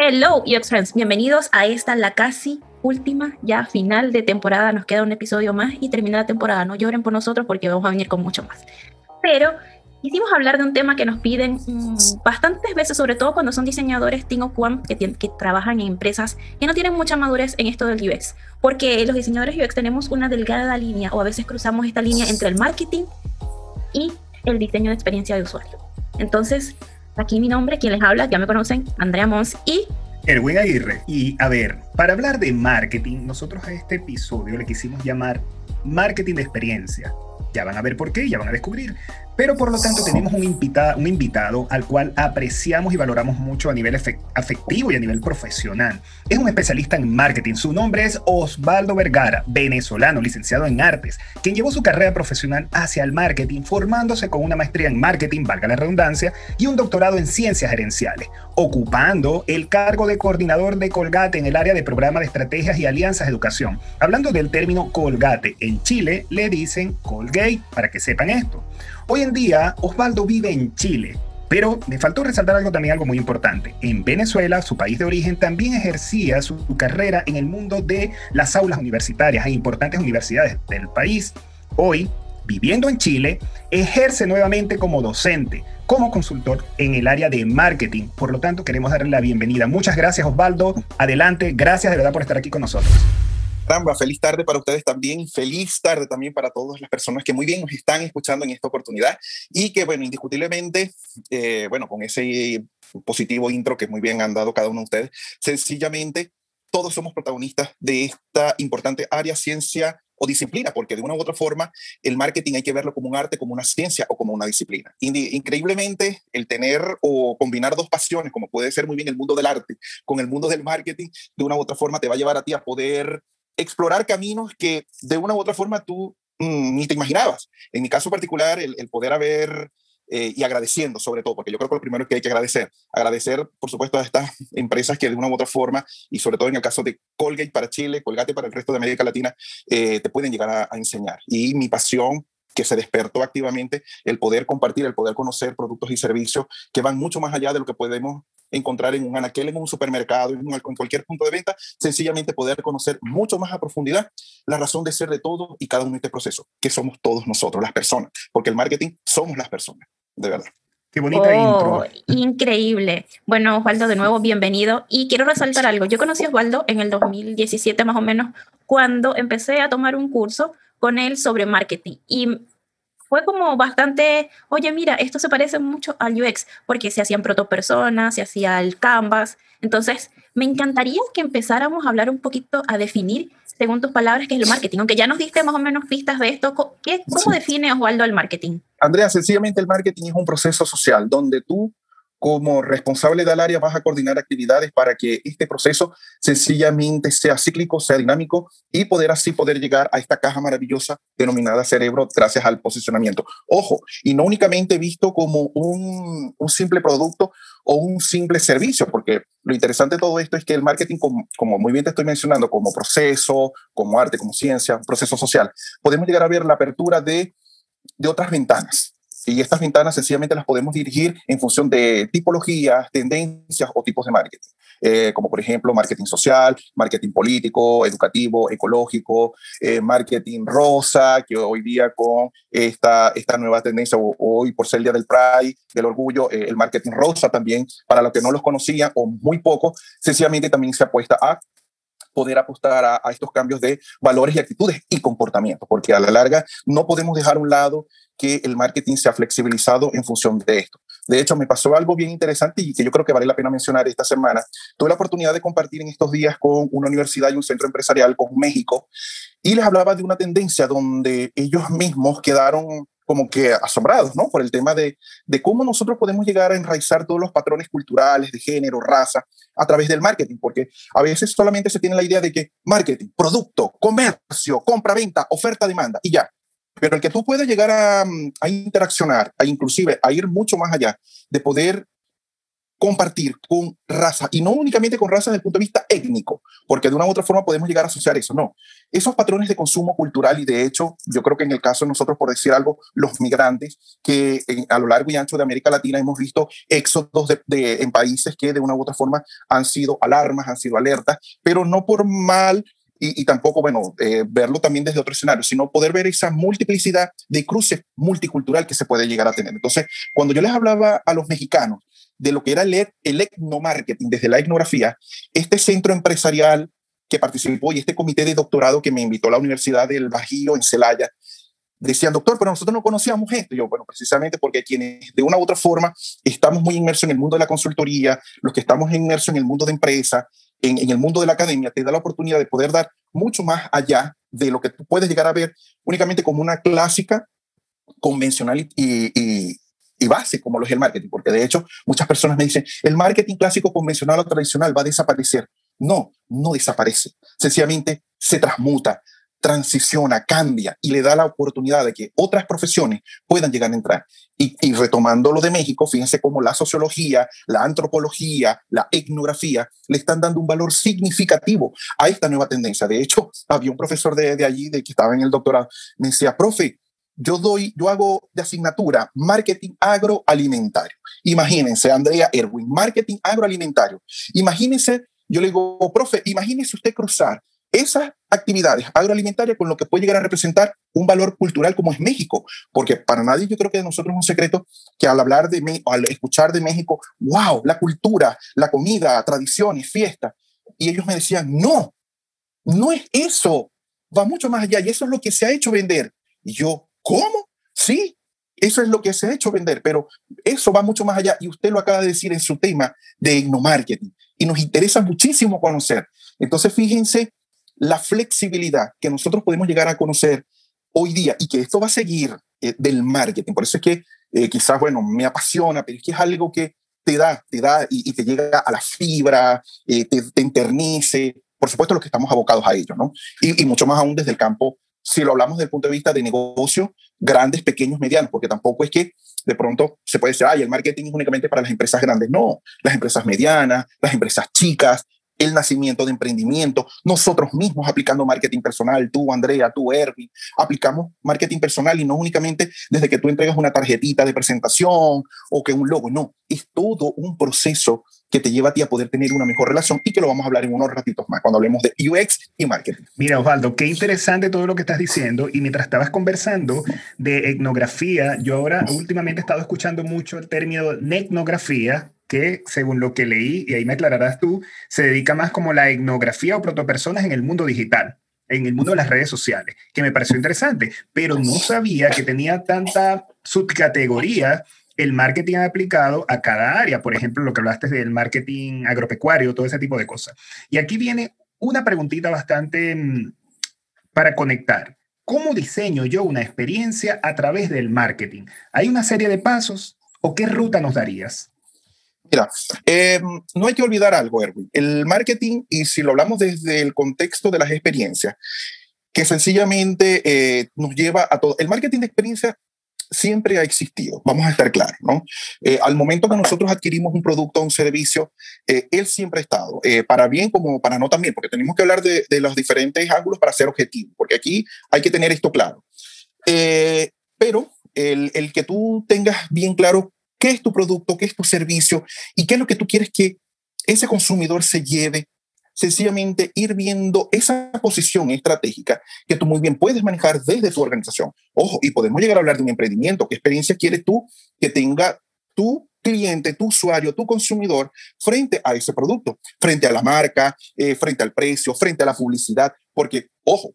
Hello, UX Friends. Bienvenidos a esta, la casi última, ya final de temporada. Nos queda un episodio más y termina la temporada. No lloren por nosotros porque vamos a venir con mucho más. Pero quisimos hablar de un tema que nos piden mm, bastantes veces, sobre todo cuando son diseñadores Team que, que trabajan en empresas que no tienen mucha madurez en esto del UX. Porque los diseñadores UX tenemos una delgada línea o a veces cruzamos esta línea entre el marketing y el diseño de experiencia de usuario. Entonces, Aquí mi nombre, quien les habla, ya me conocen, Andrea Mons y... Erwin Aguirre. Y a ver, para hablar de marketing, nosotros a este episodio le quisimos llamar Marketing de Experiencia. Ya van a ver por qué, ya van a descubrir. Pero por lo tanto tenemos un, un invitado al cual apreciamos y valoramos mucho a nivel afectivo y a nivel profesional. Es un especialista en marketing. Su nombre es Osvaldo Vergara, venezolano, licenciado en artes, quien llevó su carrera profesional hacia el marketing, formándose con una maestría en marketing, valga la redundancia, y un doctorado en ciencias gerenciales, ocupando el cargo de coordinador de Colgate en el área de programa de estrategias y alianzas de educación. Hablando del término Colgate, en Chile le dicen Colgate, para que sepan esto. Hoy en día, Osvaldo vive en Chile, pero me faltó resaltar algo también, algo muy importante. En Venezuela, su país de origen, también ejercía su, carrera en el mundo de las aulas universitarias en importantes universidades del país. Hoy, viviendo en Chile, ejerce nuevamente como docente, como consultor en el área de marketing. Por lo tanto, queremos darle la bienvenida. Muchas gracias, Osvaldo. Adelante. Gracias de verdad por estar aquí con nosotros. Ramba, feliz tarde para ustedes también, feliz tarde también para todas las personas que muy bien nos están escuchando en esta oportunidad y que, bueno, indiscutiblemente, eh, bueno, con ese positivo intro que muy bien han dado cada uno de ustedes, sencillamente todos somos protagonistas de esta importante área, ciencia o disciplina, porque de una u otra forma el marketing hay que verlo como un arte, como una ciencia o como una disciplina. Increíblemente, el tener o combinar dos pasiones, como puede ser muy bien el mundo del arte con el mundo del marketing, de una u otra forma te va a llevar a ti a poder explorar caminos que de una u otra forma tú mm, ni te imaginabas. En mi caso particular, el, poder haber, eh, y agradeciendo sobre todo, porque yo creo que lo primero que hay que agradecer, agradecer por supuesto a estas empresas que de una u otra forma, y sobre todo en el caso de Colgate para Chile, Colgate para el resto de América Latina, eh, te pueden llegar a enseñar. Y mi pasión que se despertó activamente el poder compartir, el poder conocer productos y servicios que van mucho más allá de lo que podemos encontrar en un anaquel, en un supermercado, en, en, cualquier punto de venta, sencillamente poder conocer mucho más a profundidad la razón de ser de todo y cada uno de este proceso, que somos todos nosotros, las personas, porque el marketing somos las personas, de verdad. Qué bonita oh, intro. Increíble. Bueno, Osvaldo, de nuevo, bienvenido. Y quiero resaltar algo. Yo conocí a Osvaldo en el 2017 más o menos, cuando empecé a tomar un curso con él sobre marketing. Y fue como bastante, oye, mira, esto se parece mucho al UX, porque se hacían protopersonas, se hacía el canvas. Entonces, me encantaría que empezáramos a hablar un poquito, a definir, según tus palabras, qué es el marketing. Aunque ya nos diste más o menos pistas de esto, ¿qué, ¿cómo define Osvaldo el marketing? Andrea, sencillamente el marketing es un proceso social donde tú como responsable del área vas a coordinar actividades para que este proceso sencillamente sea cíclico, sea dinámico y poder así poder llegar a esta caja maravillosa denominada cerebro gracias al posicionamiento. Ojo, y no únicamente visto como un, un simple producto o un simple servicio, porque lo interesante de todo esto es que el marketing, como, como muy bien te estoy mencionando, como proceso, como arte, como ciencia, proceso social, podemos llegar a ver la apertura de, de otras ventanas y estas ventanas sencillamente las podemos dirigir en función de tipologías, tendencias o tipos de marketing, eh, como por ejemplo marketing social, marketing político, educativo, ecológico, eh, marketing rosa, que hoy día con esta, esta nueva tendencia, hoy por ser el Día del Pride, del Orgullo, eh, el marketing rosa también, para los que no los conocían o muy poco, sencillamente también se apuesta a poder apostar a, a, estos cambios de valores y actitudes y comportamientos, porque a la larga no podemos dejar a un lado que el marketing se ha flexibilizado en función de esto. De hecho, me pasó algo bien interesante y que yo creo que vale la pena mencionar esta semana. Tuve la oportunidad de compartir en estos días con una universidad y un centro empresarial con México y les hablaba de una tendencia donde ellos mismos quedaron como que asombrados, ¿no? Por el tema de, de cómo nosotros podemos llegar a enraizar todos los patrones culturales de género, raza, a través del marketing, porque a veces solamente se tiene la idea de que marketing, producto, comercio, compra, venta, oferta, demanda, y ya. Pero el que tú puedas llegar a, mm, a interaccionar, a inclusive a ir mucho más allá, de poder compartir con raza, y no únicamente con raza desde el punto de vista étnico, porque de una u otra forma podemos llegar a asociar eso, no. Esos patrones de consumo cultural y de hecho, yo creo que en el caso de nosotros, por decir algo, los migrantes, que a lo largo y ancho de América Latina hemos visto éxodos de, en países que de una u otra forma han sido alarmas, han sido alertas, pero no por mal y, tampoco, bueno, eh, verlo también desde otro escenario, sino poder ver esa multiplicidad de cruces multicultural que se puede llegar a tener. Entonces, cuando yo les hablaba a los mexicanos de lo que era el, el etnomarketing desde la etnografía, este centro empresarial que participó y este comité de doctorado que me invitó a la Universidad del Bajío en Celaya, decían, doctor, pero nosotros no conocíamos esto. Y yo, bueno, precisamente porque quienes de una u otra forma estamos muy inmersos en el mundo de la consultoría, los que estamos inmersos en el mundo de empresa, en, en, el mundo de la academia, te da la oportunidad de poder dar mucho más allá de lo que tú puedes llegar a ver únicamente como una clásica convencional y, y, y base como lo es el marketing, porque de hecho muchas personas me dicen, el marketing clásico, convencional o tradicional va a desaparecer. No, no desaparece. Sencillamente se transmuta, transiciona, cambia y le da la oportunidad de que otras profesiones puedan llegar a entrar. Y, retomando lo de México, fíjense cómo la sociología, la antropología, la etnografía le están dando un valor significativo a esta nueva tendencia. De hecho, había un profesor de, de allí, de que estaba en el doctorado, me decía, profe, yo doy, yo hago de asignatura marketing agroalimentario. Imagínense, Andrea Erwin, marketing agroalimentario. Imagínense yo le digo, profe, imagínese usted cruzar esas actividades agroalimentarias con lo que puede llegar a representar un valor cultural como es México, porque para nadie yo creo que de nosotros es un secreto que al hablar de México, al escuchar de México, wow, la cultura, la comida, tradiciones, fiestas, y ellos me decían, no, no es eso, va mucho más allá y eso es lo que se ha hecho vender. Y yo, ¿cómo? Eso es lo que se ha hecho vender, pero eso va mucho más allá y usted lo acaba de decir en su tema de marketing y nos interesa muchísimo conocer. Entonces, fíjense la flexibilidad que nosotros podemos llegar a conocer hoy día y que esto va a seguir eh, del marketing. Por eso es que eh, quizás, bueno, me apasiona, pero es que es algo que te da, te da y, te llega a la fibra, eh, te, te, enternice. Por supuesto, los que estamos abocados a ello, ¿no? Y, y mucho más aún desde el campo, si lo hablamos desde el punto de vista de negocio, grandes, pequeños, medianos, porque tampoco es que de pronto se puede decir, ay, el marketing es únicamente para las empresas grandes. No, las empresas medianas, las empresas chicas, el nacimiento de emprendimiento, nosotros mismos aplicando marketing personal, tú, Andrea, tú, Erwin, aplicamos marketing personal y no únicamente desde que tú entregas una tarjetita de presentación o que un logo, no, es todo un proceso que te lleva a ti a poder tener una mejor relación y que lo vamos a hablar en unos ratitos más cuando hablemos de UX y marketing. Mira, Osvaldo, qué interesante todo lo que estás diciendo y mientras estabas conversando de etnografía, yo ahora últimamente he estado escuchando mucho el término etnografía que según lo que leí, y ahí me aclararás tú, se dedica más como la etnografía o protopersonas en el mundo digital en el mundo de las redes sociales, que me pareció interesante, pero no sabía que tenía tanta subcategoría el marketing aplicado a cada área. Por ejemplo, lo que hablaste del marketing agropecuario, todo ese tipo de cosas. Y aquí viene una preguntita bastante mm, para conectar. ¿Cómo diseño yo una experiencia a través del marketing? ¿Hay una serie de pasos o qué ruta nos darías? Mira, em, no hay que olvidar algo, Erwin. El marketing, y si lo hablamos desde el contexto de las experiencias, que sencillamente eh, nos lleva a todo. El marketing de experiencia siempre ha existido, vamos a estar claros, ¿no? Eh, al momento que nosotros adquirimos un producto o un servicio, eh, él siempre ha estado, eh, para bien como para no también, porque tenemos que hablar de, los diferentes ángulos para ser objetivo, porque aquí hay que tener esto claro. pero el que tú tengas bien claro qué es tu producto, qué es tu servicio y qué es lo que tú quieres que ese consumidor se lleve sencillamente ir viendo esa posición estratégica que tú muy bien puedes manejar desde tu organización. Ojo, y podemos llegar a hablar de un emprendimiento. ¿Qué experiencia quieres tú que tenga tu cliente, tu usuario, tu consumidor frente a ese producto, frente a la marca, eh, frente al precio, frente a la publicidad? Porque, ojo,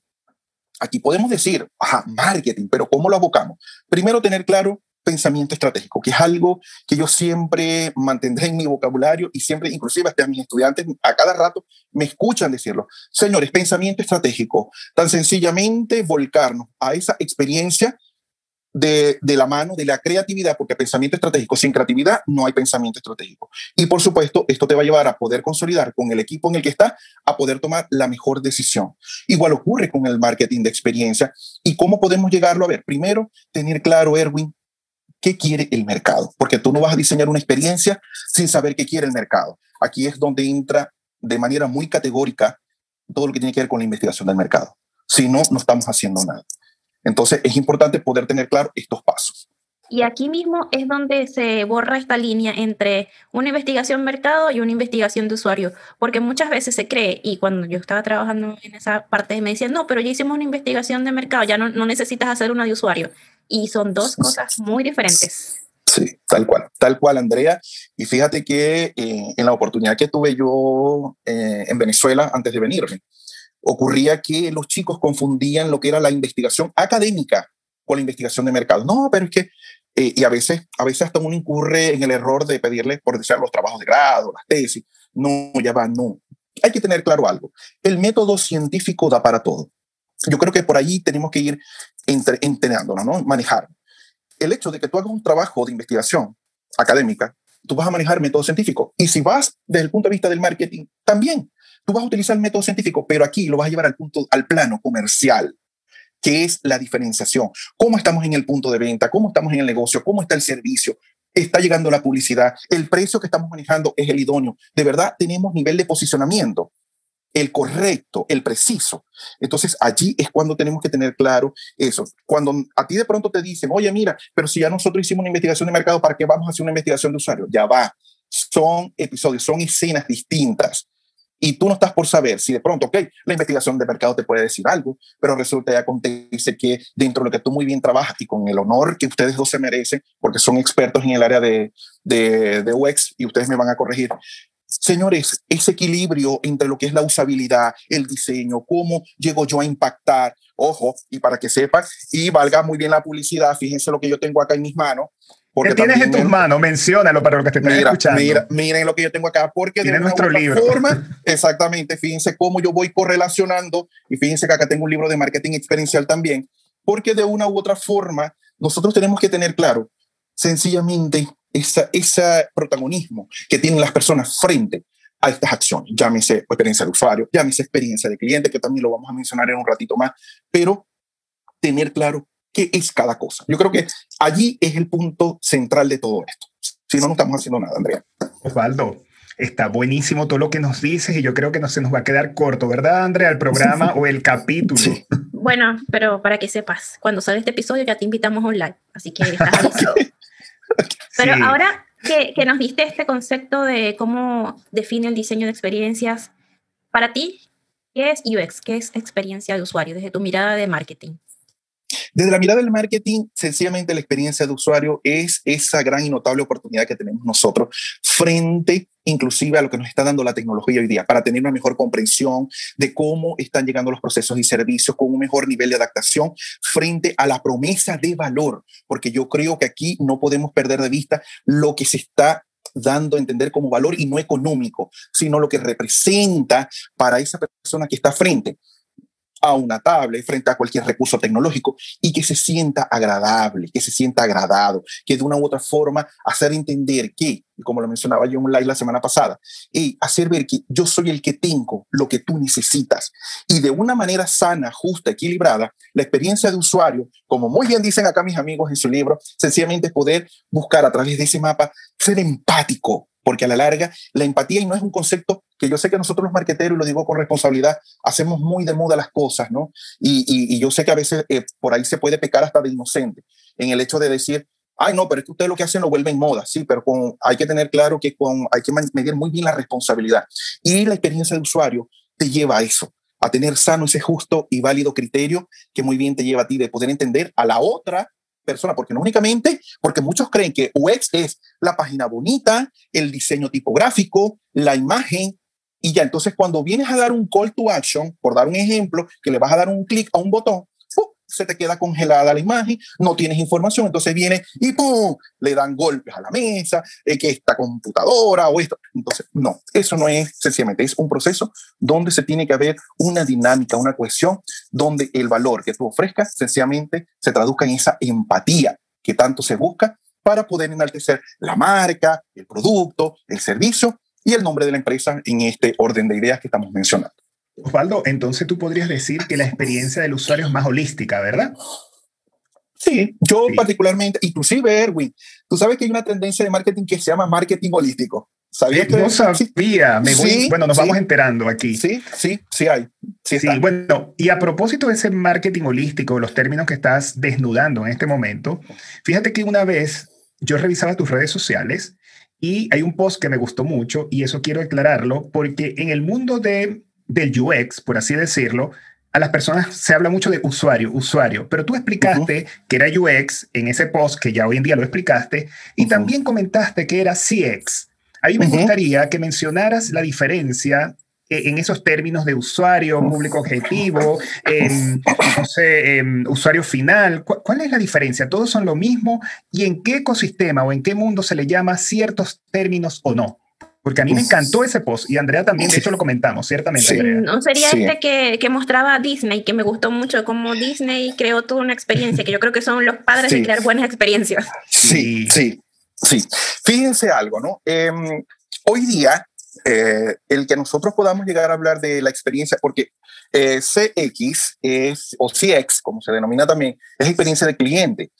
aquí podemos decir, ajá, marketing, pero ¿cómo lo abocamos? Primero, tener claro pensamiento estratégico, que es algo que yo siempre mantendré en mi vocabulario y siempre, inclusive hasta mis estudiantes a cada rato me escuchan decirlo. Señores, pensamiento estratégico, tan sencillamente volcarnos a esa experiencia de, de, la mano de la creatividad, porque pensamiento estratégico, sin creatividad no hay pensamiento estratégico. Y por supuesto, esto te va a llevar a poder consolidar con el equipo en el que estás, a poder tomar la mejor decisión. Igual ocurre con el marketing de experiencia. ¿Y cómo podemos llegarlo a ver? Primero, tener claro, Erwin, qué quiere el mercado, porque tú no vas a diseñar una experiencia sin saber qué quiere el mercado. Aquí es donde entra de manera muy categórica todo lo que tiene que ver con la investigación del mercado. Si no, no estamos haciendo nada. Entonces es importante poder tener claro estos pasos. Y aquí mismo es donde se borra esta línea entre una investigación mercado y una investigación de usuario, porque muchas veces se cree, y cuando yo estaba trabajando en esa parte me decían, no, pero ya hicimos una investigación de mercado, ya no, no necesitas hacer una de usuario. Y son dos cosas muy diferentes. Sí, tal cual, tal cual, Andrea. Y fíjate que eh, en la oportunidad que tuve yo eh, en Venezuela antes de venirme, ocurría que los chicos confundían lo que era la investigación académica con la investigación de mercado. No, pero es que eh, y a veces, a veces hasta uno incurre en el error de pedirle, por decir, los trabajos de grado, las tesis. No, ya va, no. Hay que tener claro algo. El método científico da para todo. Yo creo que por ahí tenemos que ir entre, ¿no? Manejar. El hecho de que tú hagas un trabajo de investigación académica, tú vas a manejar método científico. Y si vas desde el punto de vista del marketing, también. Tú vas a utilizar el método científico, pero aquí lo vas a llevar al punto, al plano comercial ¿Qué es la diferenciación? ¿Cómo estamos en el punto de venta? ¿Cómo estamos en el negocio? ¿Cómo está el servicio? ¿Está llegando la publicidad? ¿El precio que estamos manejando es el idóneo? ¿De verdad tenemos nivel de posicionamiento? El correcto, el preciso. Entonces allí es cuando tenemos que tener claro eso. Cuando a ti de pronto te dicen, oye, mira, pero si ya nosotros hicimos una investigación de mercado, ¿para qué vamos a hacer una investigación de usuario? Ya va. Son episodios, son escenas distintas y tú no estás por saber si de pronto, ok, la investigación de mercado te puede decir algo, pero resulta y acontece que dentro de lo que tú muy bien trabajas y con el honor que ustedes dos se merecen, porque son expertos en el área de, de, de UX y ustedes me van a corregir, Señores, ese equilibrio entre lo que es la usabilidad, el diseño, cómo llego yo a impactar, ojo, y para que sepan, y valga muy bien la publicidad, fíjense lo que yo tengo acá en mis manos, ¿Qué tienes en tus manos? Menciónalo para lo que te están escuchando. Mira, miren lo que yo tengo acá, porque de nuestro libro. forma, exactamente, fíjense cómo yo voy correlacionando, y fíjense que acá tengo un libro de marketing experiencial también, porque de una u otra forma, nosotros tenemos que tener claro, sencillamente, ese esa protagonismo que tienen las personas frente a estas acciones, llámese experiencia de usuario, llámese experiencia de cliente, que también lo vamos a mencionar en un ratito más, pero tener claro qué es cada cosa. Yo creo que allí es el punto central de todo esto. Si no, no estamos haciendo nada, Andrea. Osvaldo, está buenísimo todo lo que nos dices y yo creo que no se nos va a quedar corto, ¿verdad, Andrea? El programa o el capítulo. Bueno, pero para que sepas, cuando sale este episodio ya te invitamos online, así que estás Pero ahora que, que nos diste este concepto de cómo define el diseño de experiencias, para ti, ¿qué es UX? ¿Qué es experiencia de usuario desde tu mirada de marketing? Desde la mirada del marketing, sencillamente la experiencia de usuario es esa gran y notable oportunidad que tenemos nosotros frente inclusive a lo que nos está dando la tecnología hoy día, para tener una mejor comprensión de cómo están llegando los procesos y servicios con un mejor nivel de adaptación frente a la promesa de valor, porque yo creo que aquí no podemos perder de vista lo que se está dando a entender como valor y no económico, sino lo que representa para esa persona que está frente a una tablet, frente a cualquier recurso tecnológico y que se sienta agradable, que se sienta agradado, que de una u otra forma hacer entender que, como lo mencionaba yo en un live la semana pasada, y hacer ver que yo soy el que tengo lo que tú necesitas. Y de una manera sana, justa, equilibrada, la experiencia de usuario, como muy bien dicen acá mis amigos en su libro, sencillamente poder buscar a través de ese mapa ser empático porque a la larga la empatía y no es un concepto que yo sé que nosotros los marqueteros, y lo digo con responsabilidad, hacemos muy de moda las cosas, ¿no? Y, y, yo sé que a veces eh, por ahí se puede pecar hasta de inocente en el hecho de decir, ay, no, pero es que ustedes lo que hacen lo vuelven moda, sí, pero con, hay que tener claro que con, hay que medir muy bien la responsabilidad. Y la experiencia de usuario te lleva a eso, a tener sano ese justo y válido criterio que muy bien te lleva a ti de poder entender a la otra persona, porque no únicamente, porque muchos creen que UX es la página bonita, el diseño tipográfico, la imagen, y ya entonces cuando vienes a dar un call to action, por dar un ejemplo, que le vas a dar un clic a un botón, se te queda congelada la imagen, no tienes información, entonces viene y ¡pum! le dan golpes a la mesa, eh, que esta computadora o esto. Entonces, no, eso no es sencillamente, es un proceso donde se tiene que haber una dinámica, una cohesión, donde el valor que tú ofrezcas sencillamente se traduzca en esa empatía que tanto se busca para poder enaltecer la marca, el producto, el servicio y el nombre de la empresa en este orden de ideas que estamos mencionando. Osvaldo, entonces tú podrías decir que la experiencia del usuario es más holística, ¿verdad? Sí, yo particularmente, inclusive Erwin, tú sabes que hay una tendencia de marketing que se llama marketing holístico. ¿Sabía que no sabía? Me voy, bueno, nos vamos enterando aquí. Sí, sí, sí hay. Sí, sí, bueno, y a propósito de ese marketing holístico, los términos que estás desnudando en este momento, fíjate que una vez yo revisaba tus redes sociales y hay un post que me gustó mucho y eso quiero aclararlo porque en el mundo de, del UX, por así decirlo, a las personas se habla mucho de usuario, usuario, pero tú explicaste que era UX en ese post que ya hoy en día lo explicaste y también comentaste que era CX. Ahí me gustaría que mencionaras la diferencia en esos términos de usuario, público objetivo, no sé, usuario final. ¿Cuál es la diferencia? ¿Todos son lo mismo? ¿Y en qué ecosistema o en qué mundo se le llama ciertos términos o no? Porque a mí me encantó ese post y Andrea también, de hecho lo comentamos, ciertamente. No sería este que, que, mostraba Disney, que me gustó mucho, como Disney creó toda una experiencia, que yo creo que son los padres de crear buenas experiencias. Sí, sí, Sí, fíjense algo, ¿no? Em, hoy día, eh, el que nosotros podamos llegar a hablar de la experiencia, porque eh, CX es, o CX, como se denomina también, es experiencia de cliente.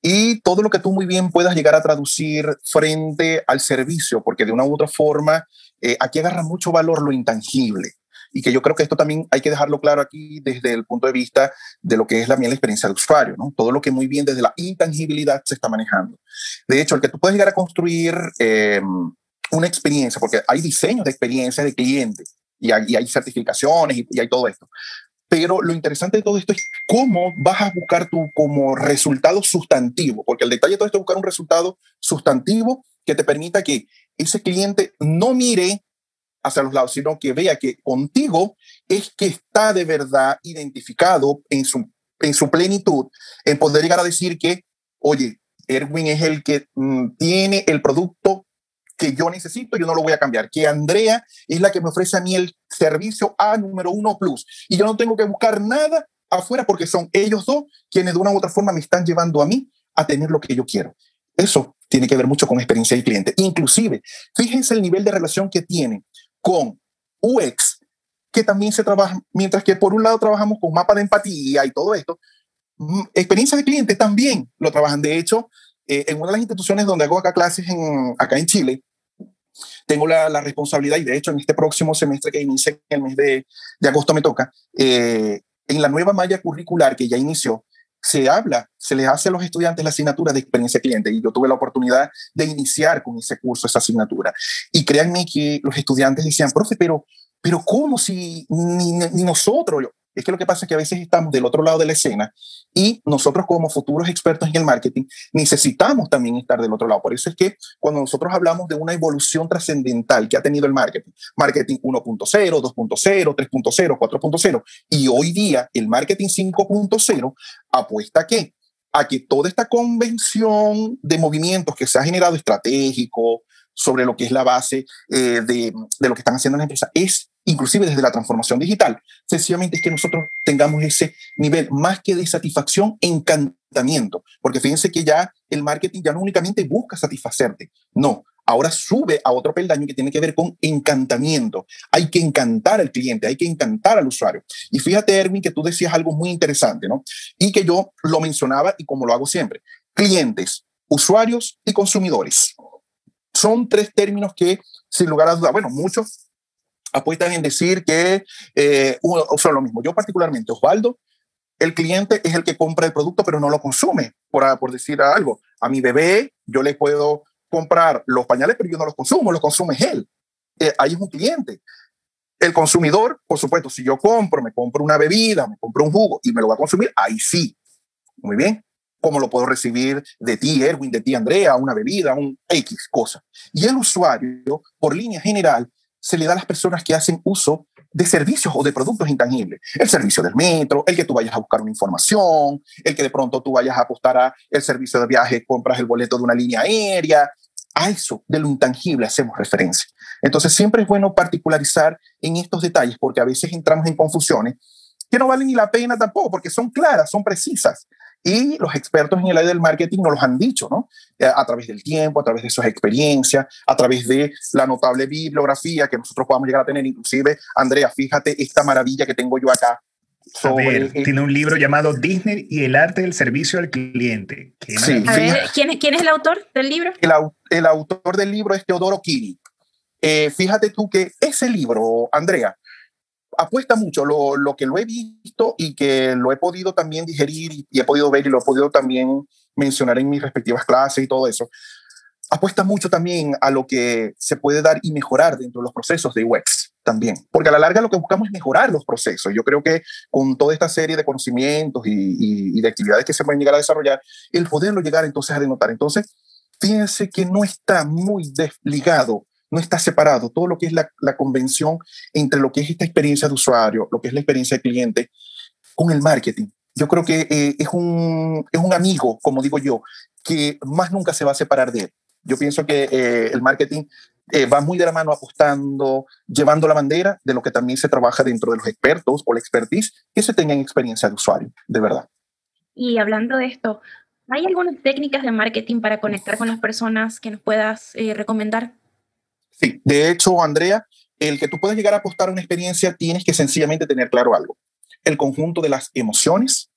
Y todo lo que tú muy bien puedas llegar a traducir frente al servicio, porque de una u otra forma, eh, aquí agarra mucho valor lo intangible y que yo creo que esto también hay que dejarlo claro aquí desde el punto de vista de lo que es la, la experiencia del usuario, ¿no? Todo lo que muy bien desde la intangibilidad se está manejando. De hecho, el que tú puedes llegar a construir em, una experiencia, porque hay diseños de experiencia de cliente y hay, hay certificaciones y, y hay todo esto. Pero lo interesante de todo esto es cómo vas a buscar tú como resultado sustantivo, porque el detalle de todo esto es buscar un resultado sustantivo que te permita que ese cliente no mire hacia los lados, sino que vea que contigo es que está de verdad identificado en su, en su plenitud, en poder llegar a decir que, oye, Erwin es el que mm, tiene el producto que yo necesito, yo no lo voy a cambiar, que Andrea es la que me ofrece a mí el servicio A número uno plus, y yo no tengo que buscar nada afuera porque son ellos dos quienes de una u otra forma me están llevando a mí a tener lo que yo quiero. Eso tiene que ver mucho con experiencia del cliente. Inclusive, fíjense el nivel de relación que tiene con UX, que también se trabaja, mientras que por un lado trabajamos con mapa de empatía y todo esto, mm, experiencia de cliente también lo trabajan. De hecho, eh, en una de las instituciones donde hago acá clases en, acá en Chile, tengo la, responsabilidad, y de hecho en este próximo semestre que inicia, el mes de, de agosto me toca, eh, en la nueva malla curricular que ya inició, se habla, se les hace a los estudiantes la asignatura de experiencia cliente y yo tuve la oportunidad de iniciar con ese curso, esa asignatura. Y créanme que los estudiantes decían, profe, pero, pero ¿cómo si ni nosotros? Es que lo que pasa es que a veces estamos del otro lado de la escena y nosotros como futuros expertos en el marketing necesitamos también estar del otro lado. Por eso es que cuando nosotros hablamos de una evolución trascendental que ha tenido el marketing, marketing 1.0, 2.0, 3.0, 4.0 y hoy día el marketing 5.0 apuesta a qué? A que toda esta convención de movimientos que se ha generado estratégico sobre lo que es la base eh, de, de lo que están haciendo las empresas es inclusive desde la transformación digital, sencillamente es que nosotros tengamos ese nivel más que de satisfacción, encantamiento, porque fíjense que ya el marketing ya no únicamente busca satisfacerte, no, ahora sube a otro peldaño que tiene que ver con encantamiento. Hay que encantar al cliente, hay que encantar al usuario. Y fíjate, Erwin, que tú decías algo muy interesante, ¿no? Y que yo lo mencionaba y como lo hago siempre, clientes, usuarios y consumidores. Son tres términos que, sin lugar a duda, bueno, muchos apuestan en decir que eh, son lo mismo. Yo particularmente, Osvaldo, el cliente es el que compra el producto, pero no lo consume, por, por decir algo. A mi bebé yo le puedo comprar los pañales, pero yo no los consumo, los consume él. Eh, ahí es un cliente. El consumidor, por supuesto, si yo compro, me compro una bebida, me compro un jugo y me lo va a consumir, ahí sí. Muy bien. ¿Cómo lo puedo recibir de ti, Erwin, de ti, Andrea, una bebida, un X cosa? Y el usuario, por línea general, se le da a las personas que hacen uso de servicios o de productos intangibles. El servicio del metro, el que tú vayas a buscar una información, el que de pronto tú vayas a apostar a el servicio de viaje, compras el boleto de una línea aérea. A eso de lo intangible hacemos referencia. Entonces siempre es bueno particularizar en estos detalles porque a veces entramos en confusiones que no valen ni la pena tampoco porque son claras, son precisas. Y los expertos en el área del marketing nos los han dicho, ¿no? Eh, a través del tiempo, a través de sus experiencias, a través de la notable bibliografía que nosotros podamos llegar a tener. Inclusive, Andrea, fíjate esta maravilla que tengo yo acá. Sobre, tiene un libro llamado Disney y el arte del servicio al cliente. Sí. A ver, ¿quién, ¿quién, es el autor del libro? El, el, autor del libro es Teodoro Kiri. Eh, fíjate tú que ese libro, Andrea, apuesta mucho lo, lo, que lo he visto y que lo he podido también digerir y, y he podido ver y lo he podido también mencionar en mis respectivas clases y todo eso apuesta mucho también a lo que se puede dar y mejorar dentro de los procesos de UX también, porque a la larga lo que buscamos es mejorar los procesos. Yo creo que con toda esta serie de conocimientos y, de actividades que se pueden llegar a desarrollar, el poderlo llegar entonces a denotar. Entonces, fíjense que no está muy desligado, no está separado todo lo que es la, convención entre lo que es esta experiencia de usuario, lo que es la experiencia de cliente, con el marketing. Yo creo que eh, es, un, es un amigo, como digo yo, que más nunca se va a separar de él. Yo pienso que eh, el marketing eh, va muy de la mano apostando, llevando la bandera de lo que también se trabaja dentro de los expertos o la expertise que se tengan experiencia de usuario, de verdad. Y hablando de esto, ¿hay algunas técnicas de marketing para conectar con las personas que nos puedas recomendar? Sí, de hecho, Andrea, el que tú puedas llegar a apostar una experiencia, tienes que sencillamente tener claro algo. El conjunto de las emociones,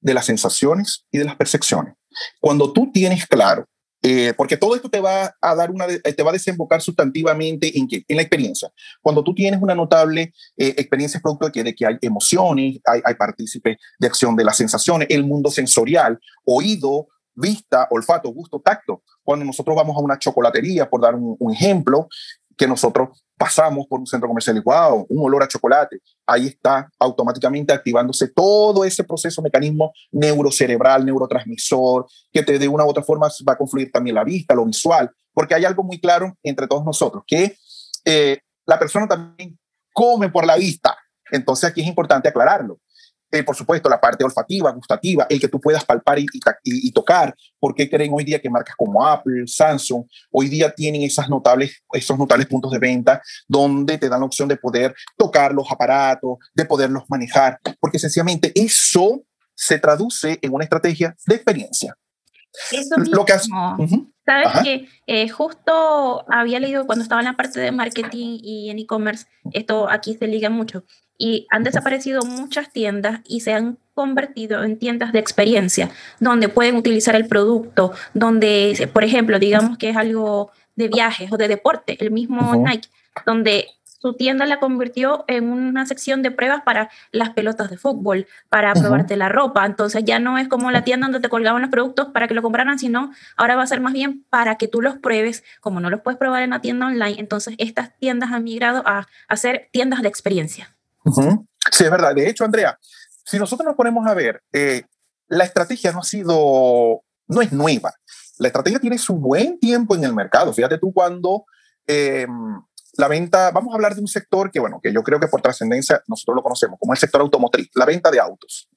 de las sensaciones y de las percepciones. Cuando tú tienes claro eh, porque todo esto te va a dar una, te va a desembocar sustantivamente en qué? En la experiencia. Cuando tú tienes una notable eh, experiencia es producto de que, de que hay emociones, hay, hay partícipe de acción de las sensaciones, el mundo sensorial, oído, vista, olfato, gusto, tacto. Cuando nosotros vamos a una chocolatería, por dar un, un ejemplo, que nosotros pasamos por un centro comercial y wow, un olor a chocolate, ahí está automáticamente activándose todo ese proceso, mecanismo neurocerebral, neurotransmisor, que te, de una u otra forma va a confluir también la vista, lo visual, porque hay algo muy claro entre todos nosotros, que eh, la persona también come por la vista. Entonces aquí es importante aclararlo. Eh, por supuesto, la parte olfativa, gustativa, el que tú puedas palpar y, y, tocar. ¿Por qué creen hoy día que marcas como Apple, Samsung, hoy día tienen esas notables, esos notables puntos de venta donde te dan la opción de poder tocar los aparatos, de poderlos manejar? Porque sencillamente eso se traduce en una estrategia de experiencia. Eso mismo. Lo que hace, Sabes que eh, justo había leído cuando estaba en la parte de marketing y en e-commerce, esto aquí se liga mucho, y han desaparecido muchas tiendas y se han convertido en tiendas de experiencia, donde pueden utilizar el producto, donde, por ejemplo, digamos que es algo de viajes o de deporte, el mismo Nike, donde su tienda la convirtió en una sección de pruebas para las pelotas de fútbol, para probarte la ropa. Entonces ya no es como la tienda donde te colgaban los productos para que lo compraran, sino ahora va a ser más bien para que tú los pruebes, como no los puedes probar en la tienda online. Entonces estas tiendas han migrado a, hacer tiendas de experiencia. Sí, es verdad. De hecho, Andrea, si nosotros nos ponemos a ver, eh, la estrategia no ha sido, no es nueva. La estrategia tiene su buen tiempo en el mercado. Fíjate tú cuando eh, la venta, vamos a hablar de un sector que, bueno, que yo creo que por trascendencia nosotros lo conocemos, como el sector automotriz, la venta de autos.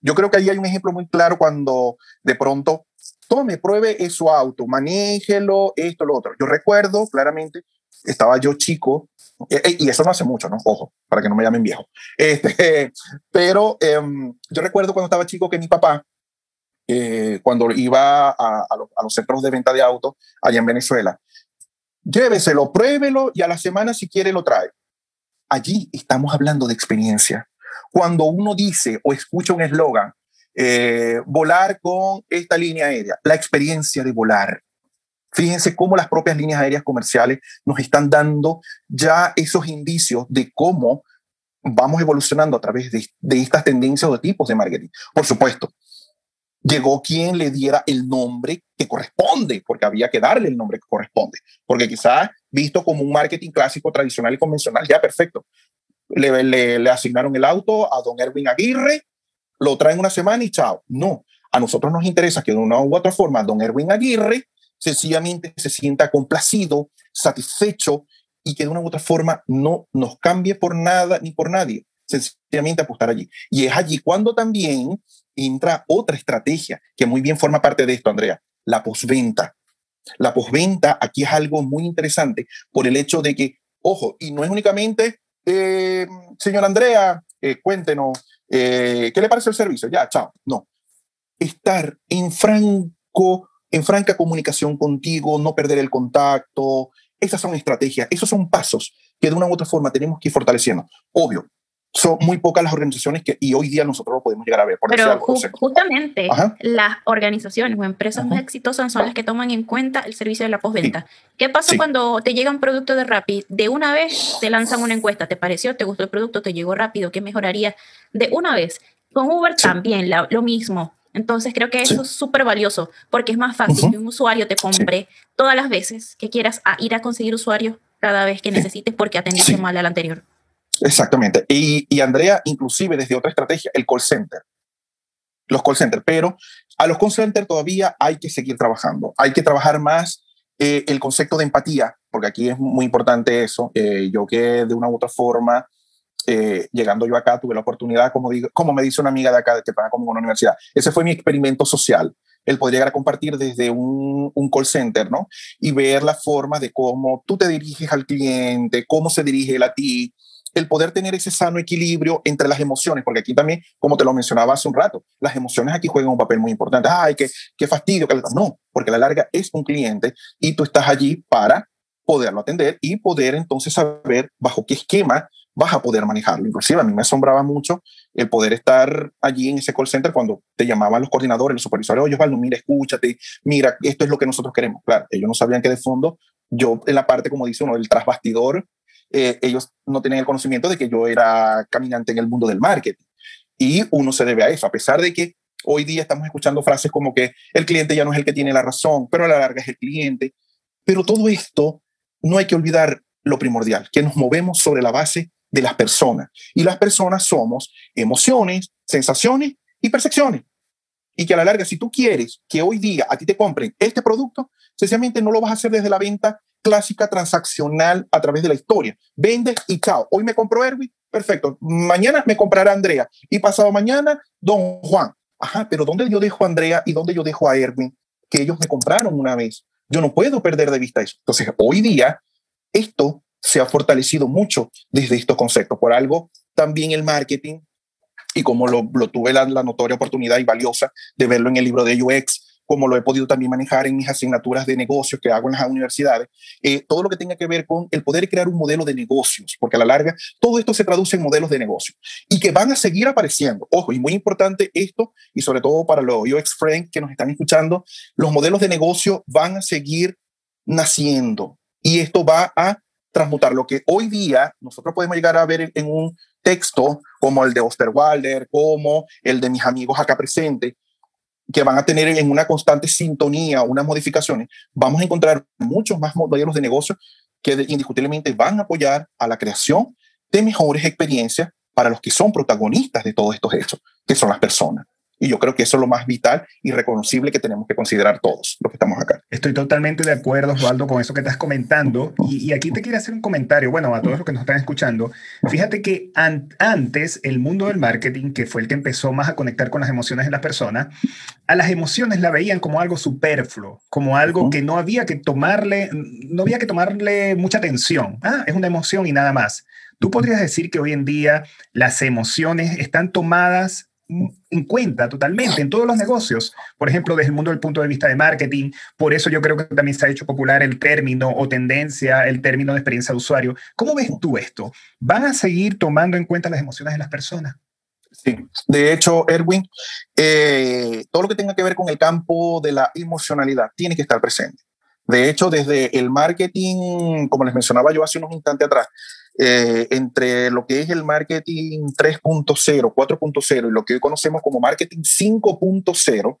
Yo creo que ahí hay un ejemplo muy claro cuando de pronto, tome, pruebe su auto, manéjelo, esto, lo otro. Yo recuerdo claramente, estaba yo chico, eh, eh, y eso no hace mucho, ¿no? Ojo, para que no me llamen viejo. Este, pero em, yo recuerdo cuando estaba chico que mi papá, eh, cuando iba a, a, los, a, los, centros de venta de autos allá en Venezuela, lléveselo, pruébelo y a la semana si quiere lo trae. Allí estamos hablando de experiencia. Cuando uno dice o escucha un eslogan, eh, volar con esta línea aérea, la experiencia de volar. Fíjense cómo las propias líneas aéreas comerciales nos están dando ya esos indicios de cómo vamos evolucionando a través de, de estas tendencias o de tipos de marketing. Por supuesto, llegó quien le diera el nombre que corresponde, porque había que darle el nombre que corresponde, porque quizás visto como un marketing clásico, tradicional y convencional, ya perfecto. Le, le, asignaron el auto a don Erwin Aguirre, lo traen una semana y chao. No, a nosotros nos interesa que de una u otra forma don Erwin Aguirre sencillamente se sienta complacido, satisfecho y que de una u otra forma no nos cambie por nada ni por nadie, sencillamente apostar allí. Y es allí cuando también entra otra estrategia que muy bien forma parte de esto, Andrea, la posventa. La posventa aquí es algo muy interesante por el hecho de que, ojo, y no es únicamente, eh, señor Andrea, eh, cuéntenos, eh, ¿qué le parece el servicio? Ya, chao. No. Estar en franco, en franca comunicación contigo, no perder el contacto. Esas son estrategias, esos son pasos que de una u otra forma tenemos que ir fortaleciendo. Obvio, son muy pocas las organizaciones que, y hoy día nosotros lo podemos llegar a ver. Pero justamente las organizaciones o empresas más exitosas son las que toman en cuenta el servicio de la postventa. ¿Qué pasa cuando te llega un producto de Rappi? De una vez te lanzan una encuesta, ¿te pareció? ¿Te gustó el producto? ¿Te llegó rápido? ¿Qué mejoraría? De una vez. Con Uber también lo mismo. Entonces creo que eso es súper valioso porque es más fácil que un usuario te compre todas las veces que quieras a ir a conseguir usuarios cada vez que necesites porque atendiste mal al anterior. Exactamente. Y, y, Andrea, inclusive desde otra estrategia, el call center. Los call centers. Pero a los call centers todavía hay que seguir trabajando. Hay que trabajar más eh, el concepto de empatía, porque aquí es muy importante eso. Eh, yo que de una u otra forma, eh, llegando yo acá, tuve la oportunidad, como, digo, como me dice una amiga de acá que trabaja conmigo en una universidad. Ese fue mi experimento social el poder llegar a compartir desde un, un, call center, ¿no? Y ver la forma de cómo tú te diriges al cliente, cómo se dirige él a ti, el poder tener ese sano equilibrio entre las emociones, porque aquí también, como te lo mencionaba hace un rato, las emociones aquí juegan un papel muy importante. Ay, qué, qué fastidio. Que... No, porque a la larga es un cliente y tú estás allí para poderlo atender y poder entonces saber bajo qué esquema vas a poder manejarlo. Inclusive a mí me asombraba mucho el poder estar allí en ese call center cuando te llamaban los coordinadores, los supervisores, oye Osvaldo, mira, escúchate, mira, esto es lo que nosotros queremos. Claro, ellos no sabían que de fondo yo en la parte, como dice uno, del trasbastidor, eh, ellos no tenían el conocimiento de que yo era caminante en el mundo del marketing. Y uno se debe a eso, a pesar de que hoy día estamos escuchando frases como que el cliente ya no es el que tiene la razón, pero a la larga es el cliente. Pero todo esto no hay que olvidar lo primordial, que nos movemos sobre la base de las personas. Y las personas somos emociones, sensaciones y percepciones. Y que a la larga, si tú quieres que hoy día a ti te compren este producto, sencillamente no lo vas a hacer desde la venta clásica transaccional a través de la historia. Vende y chao. Hoy me compró Erwin, perfecto. Mañana me comprará Andrea y pasado mañana Don Juan. Ajá, pero ¿dónde yo dejo a Andrea y dónde yo dejo a Erwin? Que ellos me compraron una vez. Yo no puedo perder de vista eso. Entonces, hoy día, esto se ha fortalecido mucho desde estos conceptos. Por algo, también el marketing, y como lo, tuve la, notoria oportunidad y valiosa de verlo en el libro de UX, como lo he podido también manejar en mis asignaturas de negocios que hago en las universidades, eh, todo lo que tenga que ver con el poder crear un modelo de negocios, porque a la larga todo esto se traduce en modelos de negocio y que van a seguir apareciendo. Ojo, y muy importante esto, y sobre todo para los UX Friends que nos están escuchando, los modelos de negocio van a seguir naciendo y esto va a transmutar lo que hoy día nosotros podemos llegar a ver en un texto como el de Osterwalder, como el de mis amigos acá presentes, que van a tener en una constante sintonía unas modificaciones, vamos a encontrar muchos más modelos de negocio que indiscutiblemente van a apoyar a la creación de mejores experiencias para los que son protagonistas de todos estos hechos, que son las personas. Y yo creo que eso es lo más vital y reconocible que tenemos que considerar todos los que estamos acá. Estoy totalmente de acuerdo, Osvaldo, con eso que estás comentando. Y, aquí te quiero hacer un comentario, bueno, a todos los que nos están escuchando. Fíjate que antes el mundo del marketing, que fue el que empezó más a conectar con las emociones de las personas, a las emociones la veían como algo superfluo, como algo que no había que tomarle, no había que tomarle mucha atención. Ah, es una emoción y nada más. Tú podrías decir que hoy en día las emociones están tomadas en cuenta totalmente en todos los negocios. Por ejemplo, desde el mundo del punto de vista de marketing, por eso yo creo que también se ha hecho popular el término o tendencia, el término de experiencia de usuario. ¿Cómo ves tú esto? ¿Van a seguir tomando en cuenta las emociones de las personas? Sí, de hecho, Erwin, eh, todo lo que tenga que ver con el campo de la emocionalidad tiene que estar presente. De hecho, desde el marketing, como les mencionaba yo hace unos instantes atrás, eh, entre lo que es el marketing 3.0, 4.0 y lo que hoy conocemos como marketing 5.0,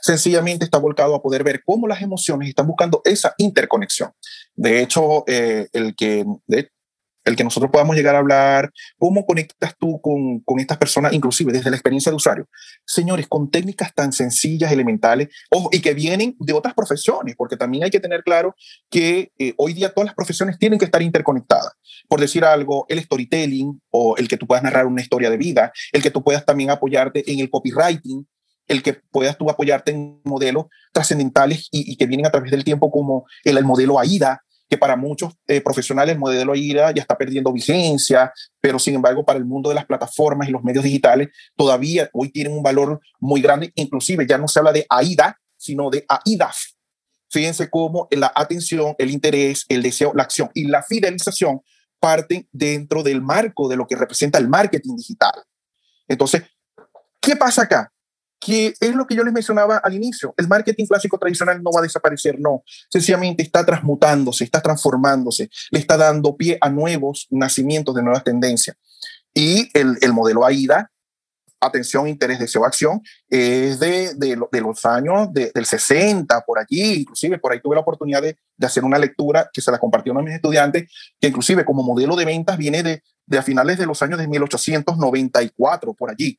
sencillamente está volcado a poder ver cómo las emociones están buscando esa interconexión. De hecho, eh, el que, el que nosotros podamos llegar a hablar, cómo conectas tú con, con, estas personas, inclusive desde la experiencia de usuario. Señores, con técnicas tan sencillas, elementales, y que vienen de otras profesiones, porque también hay que tener claro que eh, hoy día todas las profesiones tienen que estar interconectadas. Por decir algo, el storytelling o el que tú puedas narrar una historia de vida, el que tú puedas también apoyarte en el copywriting, el que puedas tú apoyarte en modelos trascendentales y, que vienen a través del tiempo como el modelo AIDA, que para muchos eh, profesionales el modelo IRA ya está perdiendo vigencia, pero sin embargo para el mundo de las plataformas y los medios digitales todavía hoy tienen un valor muy grande, inclusive ya no se habla de AIDA, sino de AIDAF. Fíjense cómo la atención, el interés, el deseo, la acción y la fidelización parten dentro del marco de lo que representa el marketing digital. Entonces, ¿qué pasa acá? Que es lo que yo les mencionaba al inicio. El marketing clásico tradicional no va a desaparecer, no. Sencillamente está transmutándose, está transformándose, le está dando pie a nuevos nacimientos de nuevas tendencias. Y el, el modelo AIDA atención, interés, deseo, acción, es de, de, los años del 60, por allí, inclusive por ahí tuve la oportunidad de, hacer una lectura que se la compartió uno de mis estudiantes, que inclusive como modelo de ventas viene de a finales de los años de 1894, por allí.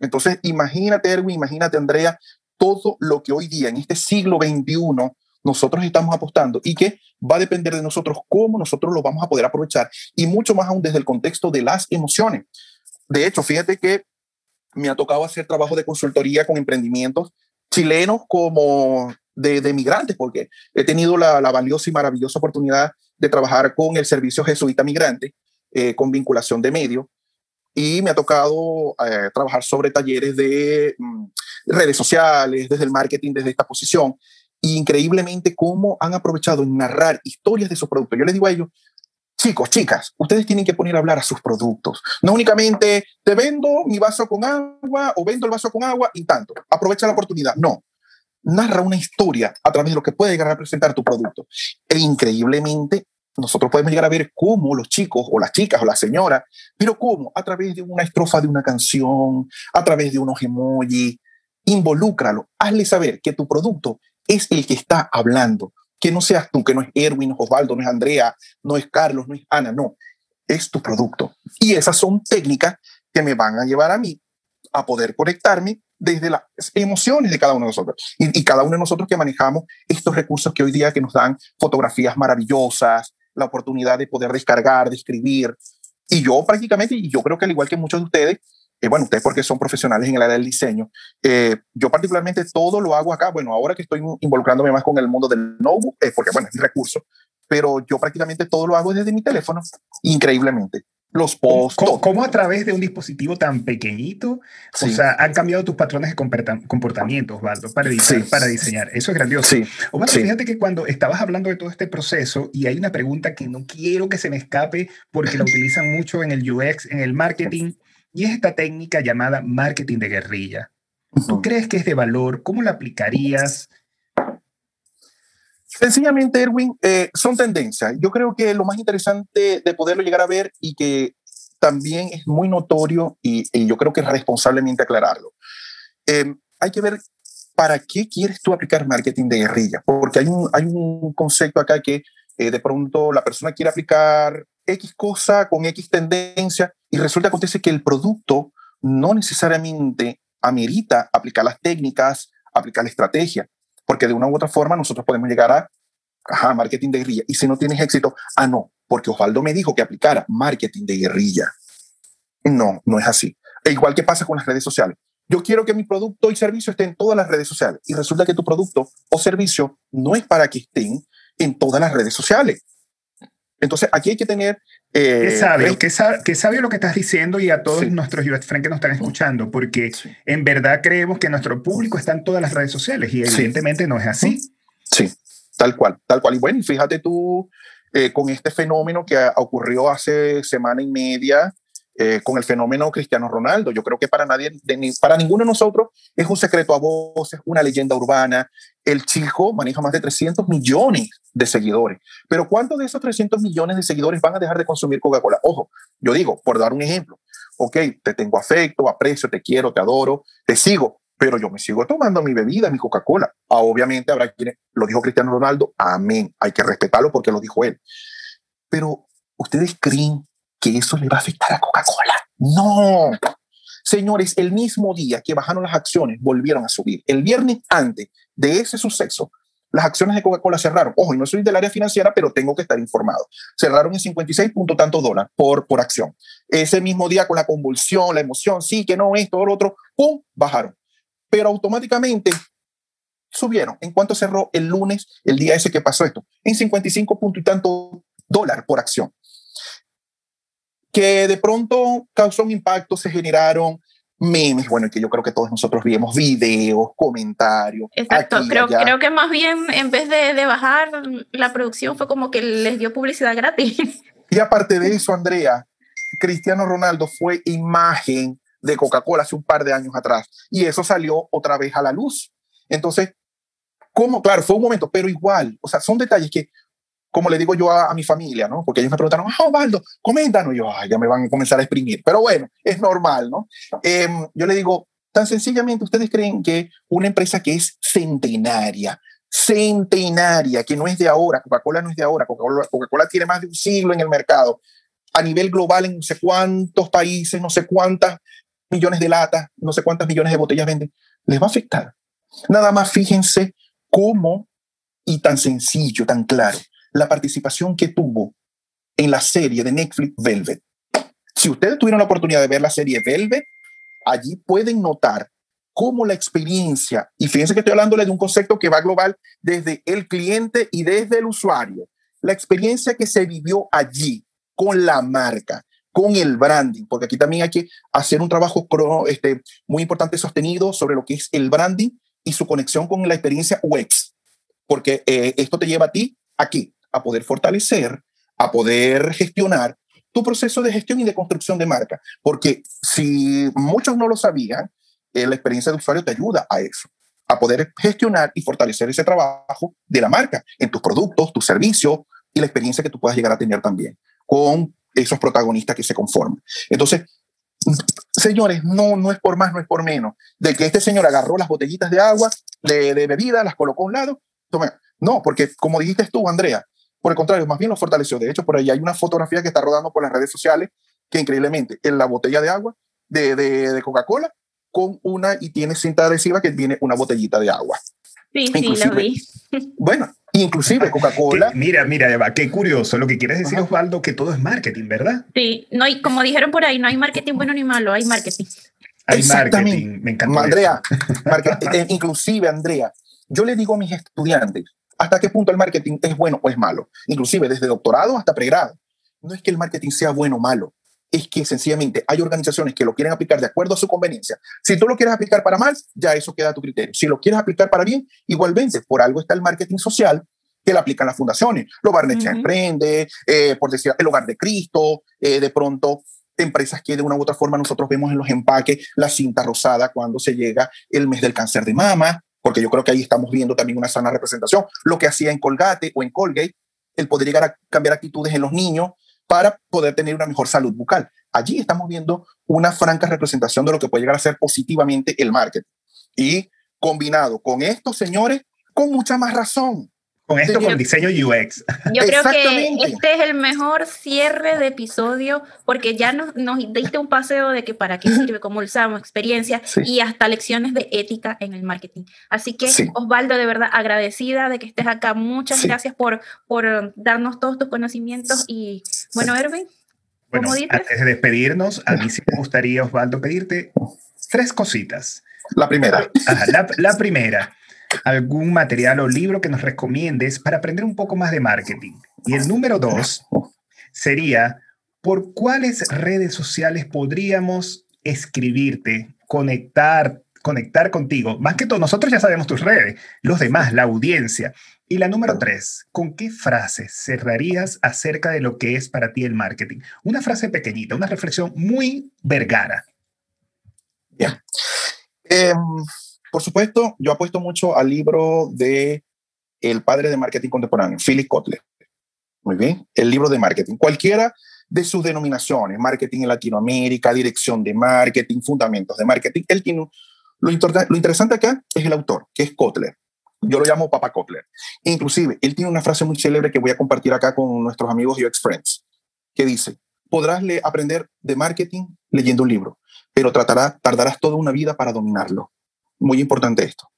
Entonces, imagínate, Erwin, imagínate, Andrea, todo lo que hoy día, en este siglo XXI, nosotros estamos apostando y que va a depender de nosotros cómo nosotros lo vamos a poder aprovechar y mucho más aún desde el contexto de las emociones. De hecho, fíjate que me ha tocado hacer trabajo de consultoría con emprendimientos chilenos como de, migrantes, porque he tenido la, valiosa y maravillosa oportunidad de trabajar con el Servicio Jesuita Migrante, eh, con vinculación de medios, y me ha tocado eh, trabajar sobre talleres de mm, redes sociales, desde el marketing, desde esta posición, y increíblemente cómo han aprovechado en narrar historias de sus productos. Yo les digo a ellos, chicos, chicas, ustedes tienen que poner a hablar a sus productos. No únicamente te vendo mi vaso con agua o vendo el vaso con agua y tanto. Aprovecha la oportunidad. No. Narra una historia a través de lo que puede llegar a representar tu producto. E increíblemente, nosotros podemos llegar a ver cómo los chicos o las chicas o la señora, pero cómo a través de una estrofa de una canción, a través de unos emojis, involúcralo, hazle saber que tu producto es el que está hablando, que no seas tú, que no es Erwin, no es Osvaldo, no es Andrea, no es Carlos, no es Ana, no, es tu producto. Y esas son técnicas que me van a llevar a mí a poder conectarme desde las emociones de cada uno de nosotros. Y, y, cada uno de nosotros que manejamos estos recursos que hoy día que nos dan fotografías maravillosas, la oportunidad de poder descargar, de escribir. Y yo prácticamente, y yo creo que al igual que muchos de ustedes, eh, bueno, ustedes porque son profesionales en el área del diseño, eh, yo particularmente todo lo hago acá, bueno, ahora que estoy involucrándome más con el mundo del notebook, eh, porque bueno, es recurso, pero yo prácticamente todo lo hago desde mi teléfono, increíblemente. Los posts. ¿Cómo, ¿Cómo, a través de un dispositivo tan pequeñito, sí. o sea, han cambiado tus patrones de comportamiento, Osvaldo, para, diseñar, sí. para diseñar? Eso es grandioso. Sí. Osvaldo, fíjate que cuando estabas hablando de todo este proceso, y hay una pregunta que no quiero que se me escape porque la utilizan mucho en el UX, en el marketing, y es esta técnica llamada marketing de guerrilla. ¿Tú crees que es de valor? ¿Cómo la aplicarías? Sencillamente, Erwin, eh, son tendencias. Yo creo que lo más interesante de poderlo llegar a ver y que también es muy notorio y, y yo creo que es responsablemente aclararlo. Eh, hay que ver para qué quieres tú aplicar marketing de guerrilla, porque hay un, hay un concepto acá que eh, de pronto la persona quiere aplicar X cosa con X tendencia y resulta acontece que el producto no necesariamente amerita aplicar las técnicas, aplicar la estrategia, porque de una u otra forma nosotros podemos llegar a ajá, marketing de guerrilla. Y si no tienes éxito, ah, no, porque Osvaldo me dijo que aplicara marketing de guerrilla. No, no es así. E igual que pasa con las redes sociales. Yo quiero que mi producto y servicio estén en todas las redes sociales y resulta que tu producto o servicio no es para que estén en todas las redes sociales. Entonces, aquí hay que tener... Eh, qué sabio, qué, sab qué sabio lo que estás diciendo y a todos sí. nuestros UX friends que nos están escuchando, porque sí. en verdad creemos que nuestro público está en todas las redes sociales y evidentemente sí. no es así. Sí, tal cual, tal cual. Y bueno, fíjate tú eh, con este fenómeno que ocurrió hace semana y media, eh, con el fenómeno Cristiano Ronaldo. Yo creo que para nadie, de, para ninguno de nosotros es un secreto a voces, una leyenda urbana. El chico maneja más de 300 millones de seguidores. Pero ¿cuántos de esos 300 millones de seguidores van a dejar de consumir Coca-Cola? Ojo, yo digo, por dar un ejemplo, ok, te tengo afecto, aprecio, te quiero, te adoro, te sigo, pero yo me sigo tomando mi bebida, mi Coca-Cola. Ah, obviamente habrá quienes, lo dijo Cristiano Ronaldo, amén, hay que respetarlo porque lo dijo él. Pero ustedes creen que eso le va a afectar a Coca-Cola. No. Señores, el mismo día que bajaron las acciones, volvieron a subir. El viernes antes de ese suceso, las acciones de Coca-Cola cerraron. Ojo, y no soy del área financiera, pero tengo que estar informado. Cerraron en 56 puntos tantos dólares por, por acción. Ese mismo día con la convulsión, la emoción, sí, que no, esto, lo otro, ¡pum! Bajaron. Pero automáticamente subieron. ¿En cuánto cerró el lunes, el día ese que pasó esto? En 55 puntos y tanto dólares por acción que de pronto causó un impacto, se generaron memes, bueno, que yo creo que todos nosotros vimos videos, comentarios. Exacto, aquí, creo, creo que más bien en vez de, de, bajar la producción fue como que les dio publicidad gratis. Y aparte de eso, Andrea, Cristiano Ronaldo fue imagen de Coca-Cola hace un par de años atrás y eso salió otra vez a la luz. Entonces, ¿cómo? Claro, fue un momento, pero igual, o sea, son detalles que, como le digo yo a, mi familia, ¿no? Porque ellos me preguntaron, ah, Osvaldo, coméntanos, y yo, Ay, ya me van a comenzar a exprimir, pero bueno, es normal, ¿no? Em, yo le digo, tan sencillamente, ¿ustedes creen que una empresa que es centenaria, centenaria, que no es de ahora, Coca-Cola no es de ahora, Coca-Cola tiene más de un siglo en el mercado, a nivel global en no sé cuántos países, no sé cuántas millones de latas, no sé cuántas millones de botellas venden, les va a afectar. Nada más fíjense cómo y tan sencillo, tan claro, la participación que tuvo en la serie de Netflix Velvet. Si ustedes tuvieron la oportunidad de ver la serie Velvet, allí pueden notar cómo la experiencia, y fíjense que estoy hablándole de un concepto que va global desde el cliente y desde el usuario, la experiencia que se vivió allí con la marca, con el branding, porque aquí también hay que hacer un trabajo este, muy importante sostenido sobre lo que es el branding y su conexión con la experiencia UX, porque eh, esto te lleva a ti aquí, a poder fortalecer, a poder gestionar tu proceso de gestión y de construcción de marca, porque si muchos no lo sabían, la experiencia de usuario te ayuda a eso, a poder gestionar y fortalecer ese trabajo de la marca en tus productos, tus servicios y la experiencia que tú puedas llegar a tener también con esos protagonistas que se conforman. Entonces, señores, no, no es por más, no es por menos, de que este señor agarró las botellitas de agua, de, de bebida, las colocó a un lado. No, porque como dijiste tú, Andrea, por el contrario, más bien lo fortaleció. De hecho, por ahí hay una fotografía que está rodando por las redes sociales que increíblemente en la botella de agua de, de, de Coca-Cola con una y tiene cinta adhesiva que tiene una botellita de agua. Sí, sí, lo vi. Bueno, inclusive Coca-Cola. Mira, mira, Eva, qué curioso. Lo que quieres decir, Osvaldo, que todo es marketing, ¿verdad? Sí, no hay, como dijeron por ahí, no hay marketing bueno ni malo, hay marketing. Hay marketing, me encanta. Andrea, eh, inclusive, Andrea, yo le digo a mis estudiantes, ¿hasta qué punto el marketing es bueno o es malo? Inclusive desde doctorado hasta pregrado. No es que el marketing sea bueno o malo, es que sencillamente hay organizaciones que lo quieren aplicar de acuerdo a su conveniencia. Si tú lo quieres aplicar para mal, ya eso queda a tu criterio. Si lo quieres aplicar para bien, igualmente, por algo está el marketing social que lo aplican las fundaciones. Lo Barnechea uh Emprende, eh, por decir, el Hogar de Cristo, eh, de pronto empresas que de una u otra forma nosotros vemos en los empaques la cinta rosada cuando se llega el mes del cáncer de mama, porque yo creo que ahí estamos viendo también una sana representación. Lo que hacía en Colgate o en Colgate, el poder llegar a cambiar actitudes en los niños para poder tener una mejor salud bucal. Allí estamos viendo una franca representación de lo que puede llegar a ser positivamente el marketing. Y combinado con esto, señores, con mucha más razón. Con esto, con diseño UX. Yo creo que este es el mejor cierre de episodio porque ya nos, nos diste un paseo de que para qué sirve, cómo usamos, experiencia y hasta lecciones de ética en el marketing. Así que, Osvaldo, de verdad agradecida de que estés acá. Muchas gracias por, por darnos todos tus conocimientos y, bueno, Erwin. Bueno, antes de despedirnos, a mí sí me gustaría, Osvaldo, pedirte tres cositas. La primera. la, la primera algún material o libro que nos recomiendes para aprender un poco más de marketing. Y el número dos sería, ¿por cuáles redes sociales podríamos escribirte, conectar, conectar contigo? Más que todo, nosotros ya sabemos tus redes, los demás, la audiencia. Y la número tres, ¿con qué frases cerrarías acerca de lo que es para ti el marketing? Una frase pequeñita, una reflexión muy vergara. Ya. Em, por supuesto, yo apuesto mucho al libro de el padre de marketing contemporáneo, Philip Kotler. Muy bien, el libro de marketing. Cualquiera de sus denominaciones, marketing en Latinoamérica, dirección de marketing, fundamentos de marketing. Él tiene, lo, lo interesante acá es el autor, que es Kotler. Yo lo llamo Papa Kotler. Inclusive, él tiene una frase muy célebre que voy a compartir acá con nuestros amigos UX Friends, que dice, podrás aprender de marketing leyendo un libro, pero tratará, tardarás toda una vida para dominarlo. Muy importante esto.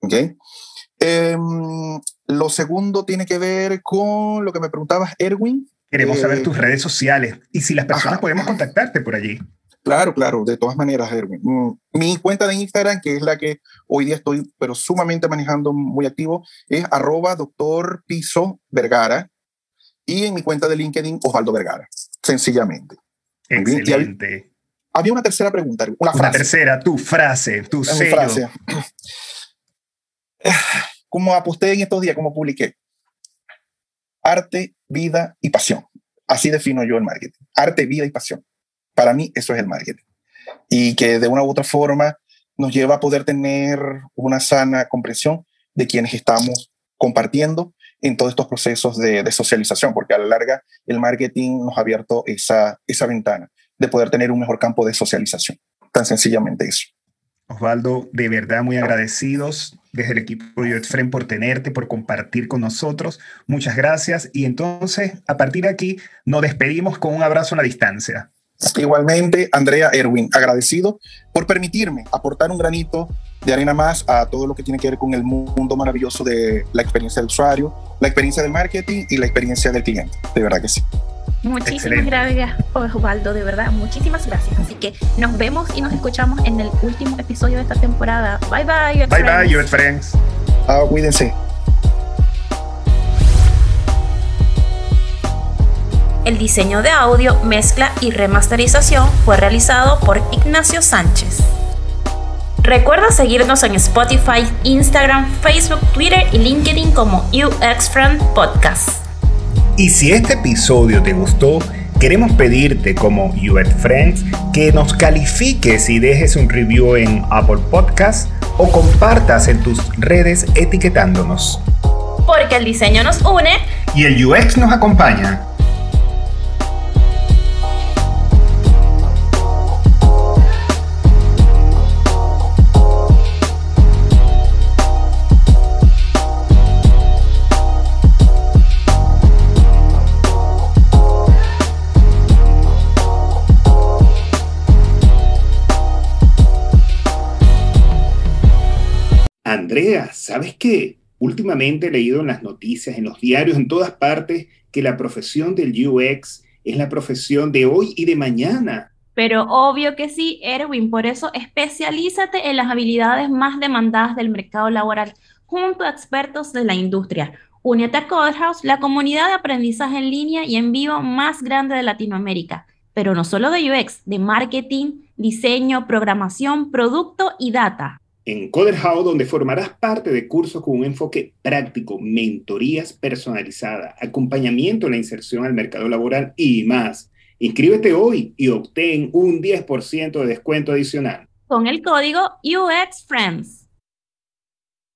¿Ok? Em, lo segundo tiene que ver con lo que me preguntabas, Erwin. Queremos saber eh, tus redes sociales y si las personas podemos contactarte por allí. Claro, claro, de todas maneras, Erwin. Mm, mi cuenta de Instagram, que es la que hoy día estoy, pero sumamente manejando muy activo, es arroba doctor Piso Vergara. Y en mi cuenta de LinkedIn, Osvaldo Vergara, sencillamente. Excelente. Había una tercera pregunta, una frase. Una tercera, tu frase, tu sello. Frase. Como aposté en estos días, como publiqué. Arte, vida y pasión. Así defino yo el marketing. Arte, vida y pasión. Para mí eso es el marketing. Y que de una u otra forma nos lleva a poder tener una sana comprensión de quienes estamos compartiendo en todos estos procesos de, de, socialización, porque a la larga el marketing nos ha abierto esa, esa ventana de poder tener un mejor campo de socialización. Tan sencillamente eso. Osvaldo, de verdad muy agradecidos desde el equipo de Friend por tenerte, por compartir con nosotros. Muchas gracias. Y entonces, a partir de aquí, nos despedimos con un abrazo a la distancia. Igualmente, Andrea Erwin, agradecido por permitirme aportar un granito de arena más a todo lo que tiene que ver con el mundo maravilloso de la experiencia del usuario, la experiencia del marketing y la experiencia del cliente. De verdad que sí. Muchísimas gracias, Osvaldo, de verdad, muchísimas gracias. Así que nos vemos y nos escuchamos en el último episodio de esta temporada. Bye bye, Bye bye, your friends. Ah, cuídense. El diseño de audio, mezcla y remasterización fue realizado por Ignacio Sánchez. Recuerda seguirnos en Spotify, Instagram, Facebook, Twitter y LinkedIn como UX Friend Podcast. Y si este episodio te gustó, queremos pedirte como UX Friends que nos califiques y dejes un review en Apple Podcasts o compartas en tus redes etiquetándonos. Porque el diseño nos une y el UX nos acompaña. Andrea, ¿sabes qué? Últimamente he leído en las noticias, en los diarios, en todas partes, que la profesión del UX es la profesión de hoy y de mañana. Pero obvio que sí, Erwin, por eso especialízate en las habilidades más demandadas del mercado laboral junto a expertos de la industria. Únete a Codehouse, la comunidad de aprendizaje en línea y en vivo más grande de Latinoamérica, pero no solo de UX, de marketing, diseño, programación, producto y data en CoderHow, donde formarás parte de cursos con un enfoque práctico, mentorías personalizadas, acompañamiento en la inserción al mercado laboral y más. Inscríbete hoy y obtén un 10% de descuento adicional. Con el código UXFriends.